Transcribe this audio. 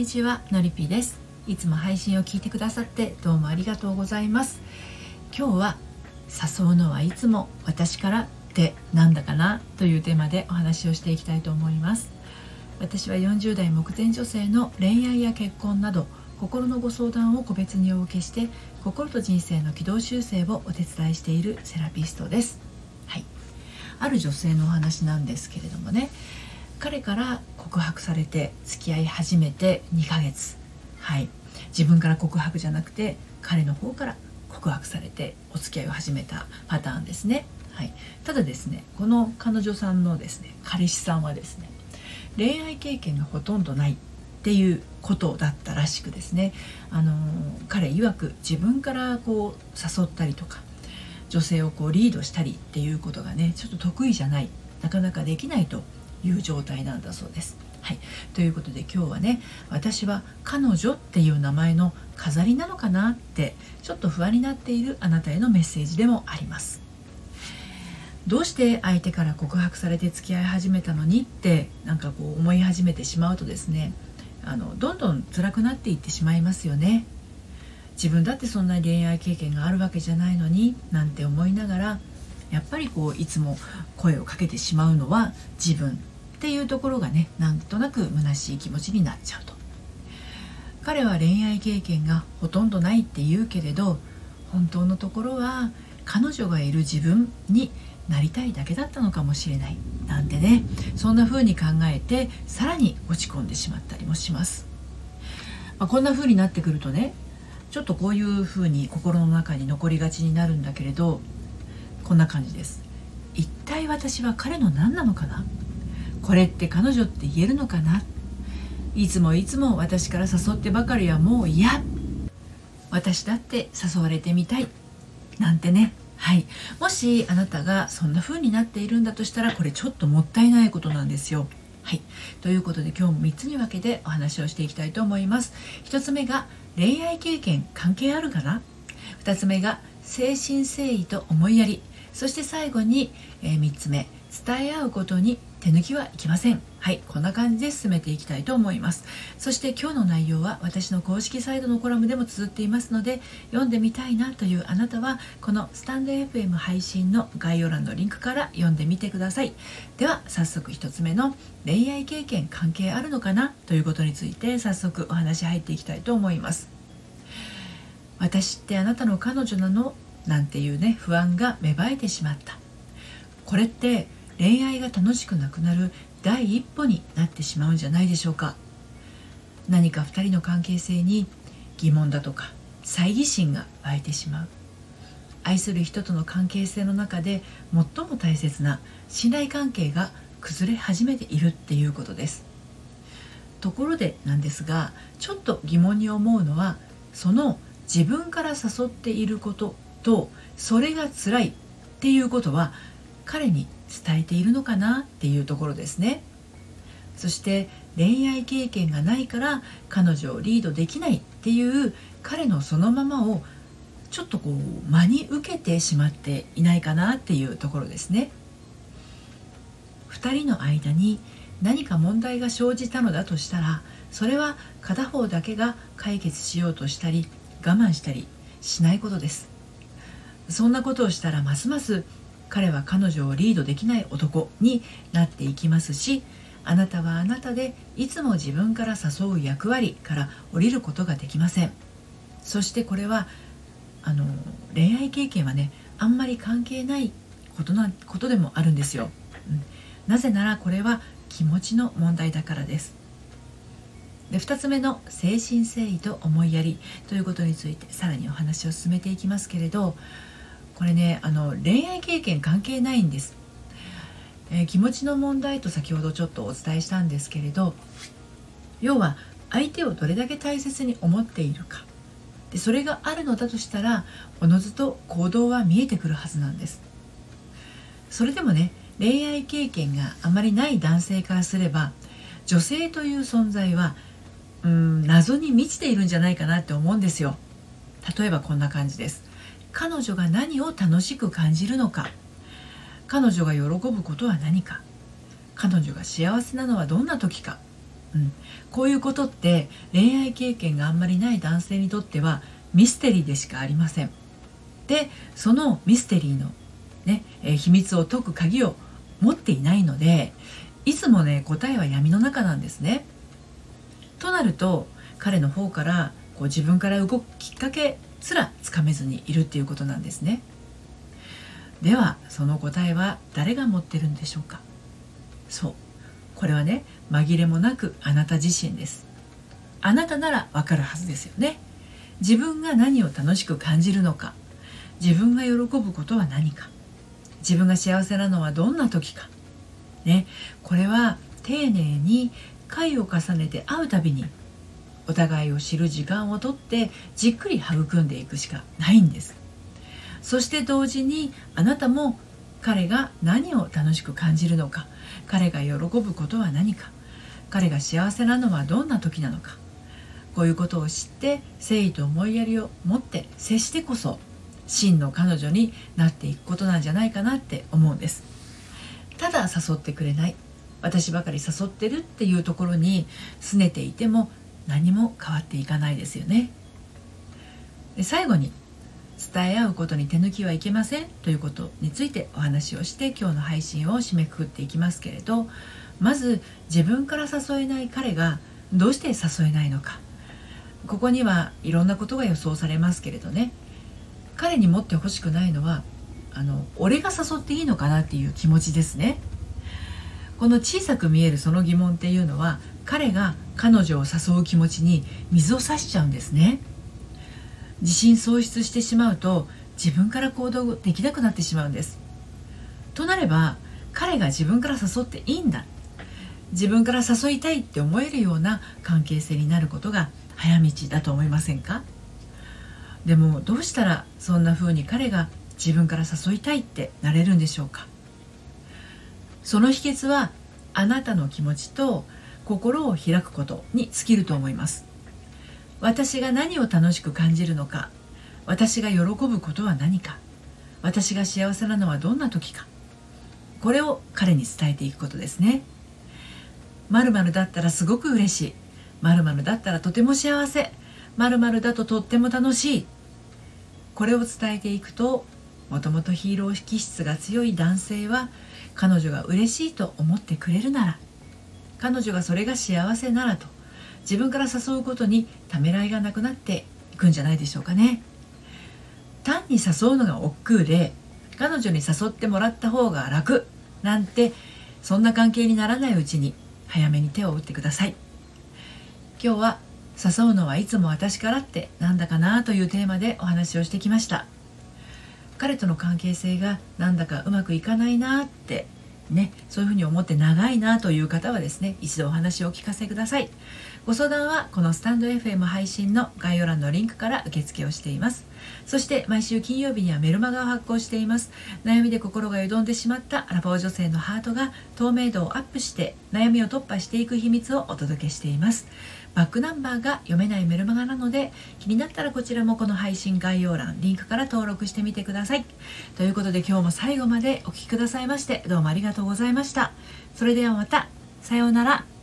にちはのりぴです。いつも配信を聞いてくださってどうもありがとうございます。今日は誘うのはいつも私からってなんだかなというテーマでお話をしていきたいと思います。私は40代目前女性の恋愛や結婚など心のご相談を個別にお受けして心と人生の軌道修正をお手伝いしているセラピストです。はい。ある女性のお話なんですけれどもね彼から告白されて付き合い始めて2ヶ月。はい。自分から告白じゃなくて彼の方から告白されてお付き合いを始めたパターンですね、はい、ただですねこの彼女さんのですね彼氏さんはですね恋愛経験がほとんどないっていうことだったらしくですねあの彼曰く自分からこう誘ったりとか女性をこうリードしたりっていうことがねちょっと得意じゃないなかなかできないという状態なんだそうです。はい、ということで今日はね私は彼女っていう名前の飾りなのかなってちょっと不安になっているあなたへのメッセージでもあります。どうして相手から告白されて付き合い始めたのにってなんかこう思い始めてしまうとですねあのどんどん辛くなっていってしまいますよね。自分だってそんな恋愛経験があるわけじゃないのになんて思いながらやっぱりこういつも声をかけてしまうのは自分っていうところがねなんとなく虚しい気持ちになっちゃうと。彼は恋愛経験がほとんどないって言うけれど本当のところは彼女がいる自分になりたいだけだったのかもしれないなんてねそんな風に考えてさらに落ち込んでしまったりもします、まあ、こんな風になってくるとねちょっとこういう風に心の中に残りがちになるんだけれどこんな感じです。一体私は彼の何なのかな？これって彼女って言えるのかな？いつもいつも私から誘ってばかりはもう嫌。私だって誘われてみたい。なんてね。はい。もしあなたがそんな風になっているんだとしたらこれちょっともったいないことなんですよ。はい。ということで今日も3つに分けてお話をしていきたいと思います。1つ目が恋愛経験関係あるかな？2つ目が誠心誠意と思いやり。そして最後に、えー、3つ目。伝え合うことに手抜きはいきません。はいこんな感じで進めていきたいと思います。そして今日の内容は私の公式サイトのコラムでも綴っていますので読んでみたいなというあなたはこのスタンド FM 配信の概要欄のリンクから読んでみてください。では早速1つ目の恋愛経験関係あるのかな？ということについて早速お話入っていきたいと思います。私ってあなたの彼女なの？なんていうね不安が芽生えてしまった。これって恋愛が楽しくなくなる第一歩になってしまうんじゃないでしょうか。何か2人の関係性に疑問だとか猜疑心が湧いてしまう。愛する人との関係性の中で最も大切な信頼関係が崩れ始めているっていうことです。ところでなんですがちょっと疑問に思うのはその自分から誘っていることとそれが辛いっていうことは彼に伝えているのかなっていうところですね。そして恋愛経験がないから彼女をリードできないっていう彼のそのままをちょっとこう真に受けてしまっていないかなっていうところですね。2人の間に何か問題が生じたのだとしたらそれは片方だけが解決しようとしたり我慢したりしないことです。そんなことをしたらますます彼は彼女をリードできない男になっていきますしあなたはあなたでいつも自分から誘う役割から降りることができません。そしてこれはあの恋愛経験はねあんまり関係ないことなことでもあるんですよ、うん、なぜならこれは気持ちの問題だからです。で2つ目の誠心誠意と思いやりということについてさらにお話を進めていきますけれどこれねあの恋愛経験関係ないんです、えー、気持ちの問題と先ほどちょっとお伝えしたんですけれど要は相手をどれだけ大切に思っているか。でそれがあるのだとしたらおのずと行動は見えてくるはずなんです。それでもね恋愛経験があまりない男性からすれば女性という存在はうん謎に満ちているんじゃないかなって思うんですよ。例えばこんな感じです。彼女が何を楽しく感じるのか。彼女が喜ぶことは何か。彼女が幸せなのはどんな時か。うん、こういうことって恋愛経験があんまりない男性にとってはミステリーでしかありません。でそのミステリーの、ねえー、秘密を解く鍵を持っていないのでいつもね答えは闇の中なんですね。となると彼の方からこう自分から動くきっかけすらつかめずにいるっていうことなんですね。ではその答えは誰が持ってるんでしょうか？そう。これはね紛れもなくあなた自身です。あなたならわかるはずですよね。自分が何を楽しく感じるのか。自分が喜ぶことは何か。自分が幸せなのはどんな時か。ね。これは丁寧に回を重ねて会うたびにお互いを知る時間をとってじっくり育んでいくしかないんです。そして同時にあなたも彼が何を楽しく感じるのか。彼が喜ぶことは何か。彼が幸せなのはどんな時なのか。こういうことを知って誠意と思いやりを持って接してこそ真の彼女になっていくことなんじゃないかなって思うんです。ただ誘ってくれない。私ばかり誘ってるっていうところに拗ねていても何も変わっていかないですよね。で最後に伝え合うことに手抜きはいけませんということについてお話をして今日の配信を締めくくっていきますけれどまず自分から誘えない彼がどうして誘えないのか。ここにはいろんなことが予想されますけれどね。彼に持ってほしくないのはあの俺が誘っていいのかなっていう気持ちですね。この小さく見えるその疑問っていうのは彼が彼女を誘う気持ちに水を差しちゃうんですね。自信喪失してしまうと自分から行動できなくなってしまうんです。となれば彼が自分から誘っていいんだ。自分から誘いたいって思えるような関係性になることが早道だと思いませんか？でもどうしたらそんな風に彼が自分から誘いたいってなれるんでしょうか？その秘訣はあなたの気持ちと心を開くことに尽きると思います。私が何を楽しく感じるのか私が喜ぶことは何か私が幸せなのはどんな時かこれを彼に伝えていくことですね。〇〇だったらすごく嬉しい〇〇だったらとても幸せ〇〇だととっても楽しいこれを伝えていくともともとヒーロー気質が強い男性は彼女が嬉しいと思ってくれるなら彼女がそれが幸せならと自分から誘うことにためらいがなくなっていくんじゃないでしょうかね。単に誘うのが億劫で彼女に誘ってもらった方が楽なんてそんな関係にならないうちに早めに手を打ってください。今日は誘うのはいつも私からってなんだかなというテーマでお話をしてきました。彼との関係性がなんだかうまくいかないなってね、そういうふうに思って長いなという方はですね一度お話をお聞かせください。ご相談はこのスタンド FM 配信の概要欄のリンクから受付をしています。そして毎週金曜日にはメルマガを発行しています。悩みで心がよどんでしまったアラフォー女性のハートが透明度をアップして悩みを突破していく秘密をお届けしています。バックナンバーが読めないメルマガなので気になったらこちらもこの配信概要欄リンクから登録してみてください。ということで今日も最後までお聴きくださいましてどうもありがとうございました。それではまた。さようなら。